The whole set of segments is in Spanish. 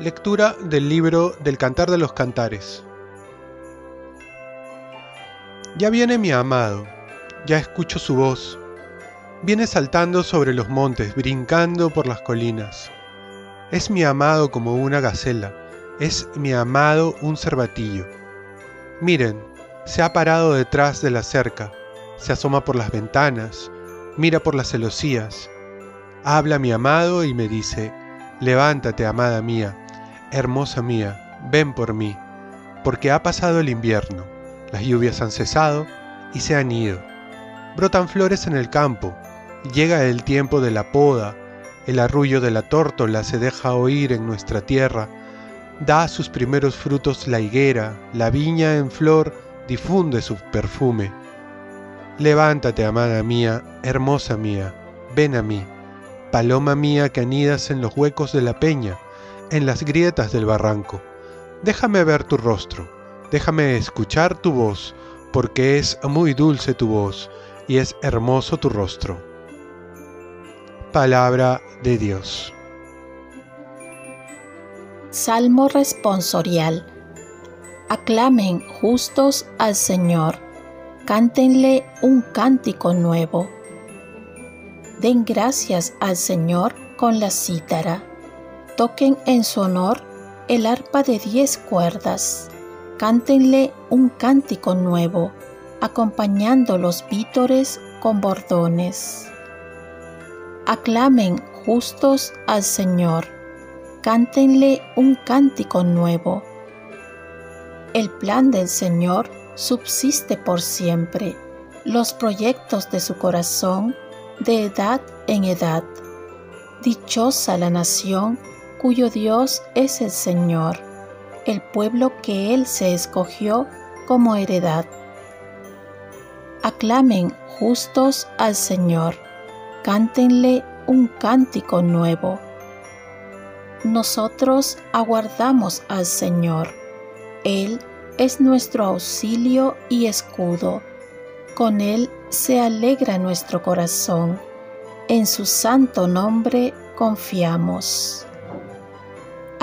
Lectura del libro del Cantar de los Cantares. Ya viene mi amado, ya escucho su voz. Viene saltando sobre los montes, brincando por las colinas. Es mi amado como una gacela, es mi amado un cervatillo. Miren, se ha parado detrás de la cerca, se asoma por las ventanas, mira por las celosías. Habla mi amado y me dice, levántate, amada mía, hermosa mía, ven por mí, porque ha pasado el invierno, las lluvias han cesado y se han ido. Brotan flores en el campo, llega el tiempo de la poda, el arrullo de la tórtola se deja oír en nuestra tierra, da sus primeros frutos la higuera, la viña en flor difunde su perfume. Levántate, amada mía, hermosa mía, ven a mí, paloma mía que anidas en los huecos de la peña, en las grietas del barranco. Déjame ver tu rostro, déjame escuchar tu voz, porque es muy dulce tu voz y es hermoso tu rostro. Palabra de Dios. Salmo responsorial. Aclamen justos al Señor, cántenle un cántico nuevo. Den gracias al Señor con la cítara toquen en su honor el arpa de diez cuerdas, cántenle un cántico nuevo, acompañando los vítores con bordones. Aclamen justos al Señor, cántenle un cántico nuevo. El plan del Señor subsiste por siempre, los proyectos de su corazón de edad en edad. Dichosa la nación cuyo Dios es el Señor, el pueblo que Él se escogió como heredad. Aclamen justos al Señor, cántenle un cántico nuevo. Nosotros aguardamos al Señor, Él es nuestro auxilio y escudo, con Él se alegra nuestro corazón, en su santo nombre confiamos.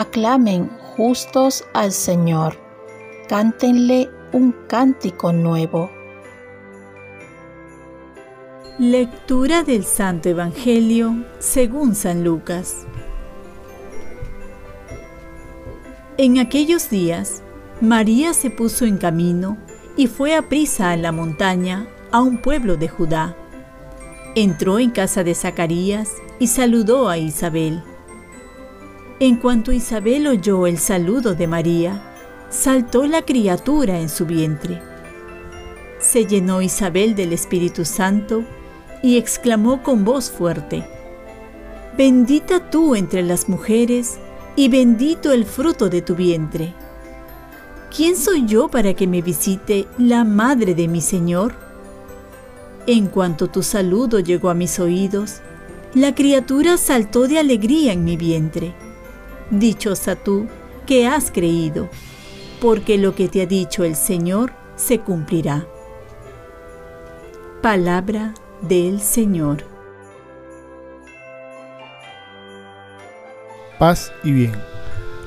Aclamen justos al Señor, cántenle un cántico nuevo. Lectura del Santo Evangelio según San Lucas. En aquellos días, María se puso en camino y fue a prisa a la montaña, a un pueblo de Judá. Entró en casa de Zacarías y saludó a Isabel. En cuanto Isabel oyó el saludo de María, saltó la criatura en su vientre. Se llenó Isabel del Espíritu Santo y exclamó con voz fuerte, Bendita tú entre las mujeres y bendito el fruto de tu vientre. ¿Quién soy yo para que me visite la madre de mi Señor? En cuanto tu saludo llegó a mis oídos, la criatura saltó de alegría en mi vientre. Dichosa tú que has creído, porque lo que te ha dicho el Señor se cumplirá. Palabra del Señor. Paz y bien.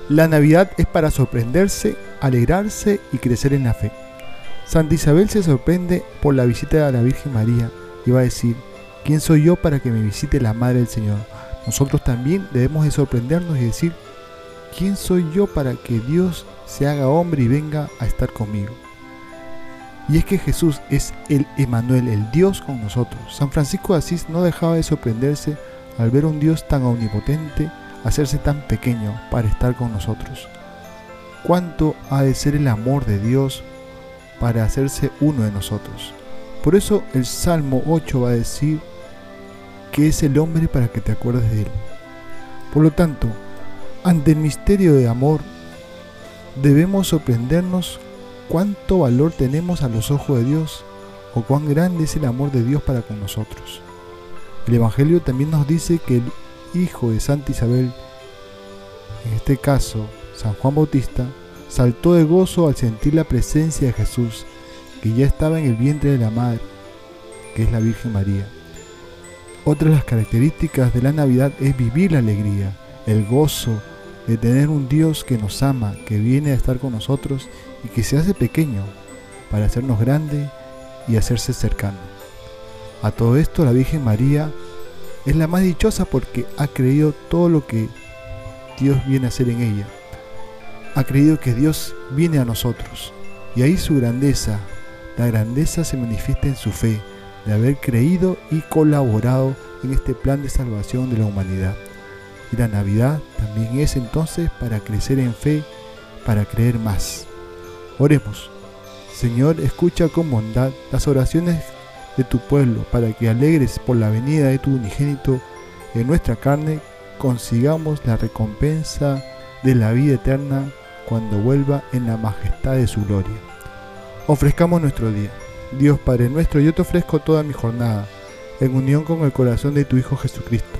La Navidad es para sorprenderse, alegrarse y crecer en la fe. Santa Isabel se sorprende por la visita de la Virgen María y va a decir, ¿quién soy yo para que me visite la Madre del Señor? Nosotros también debemos de sorprendernos y decir, ¿quién soy yo para que Dios se haga hombre y venga a estar conmigo? Y es que Jesús es el Emanuel, el Dios con nosotros. San Francisco de Asís no dejaba de sorprenderse al ver un Dios tan omnipotente hacerse tan pequeño para estar con nosotros. ¿Cuánto ha de ser el amor de Dios para hacerse uno de nosotros? Por eso el Salmo 8 va a decir que es el hombre para que te acuerdes de él. Por lo tanto, ante el misterio de amor, debemos sorprendernos cuánto valor tenemos a los ojos de Dios o cuán grande es el amor de Dios para con nosotros. El Evangelio también nos dice que el hijo de Santa Isabel, en este caso San Juan Bautista, saltó de gozo al sentir la presencia de Jesús, que ya estaba en el vientre de la madre, que es la Virgen María. Otra de las características de la Navidad es vivir la alegría, el gozo de tener un Dios que nos ama, que viene a estar con nosotros y que se hace pequeño para hacernos grande y hacerse cercano. A todo esto la Virgen María es la más dichosa porque ha creído todo lo que Dios viene a hacer en ella. Ha creído que Dios viene a nosotros. Y ahí su grandeza, la grandeza se manifiesta en su fe, de haber creído y colaborado en este plan de salvación de la humanidad. Y la Navidad también es entonces para crecer en fe, para creer más. Oremos. Señor, escucha con bondad las oraciones de tu pueblo, para que alegres por la venida de tu unigénito en nuestra carne, consigamos la recompensa de la vida eterna cuando vuelva en la majestad de su gloria. Ofrezcamos nuestro día. Dios Padre nuestro, yo te ofrezco toda mi jornada, en unión con el corazón de tu Hijo Jesucristo,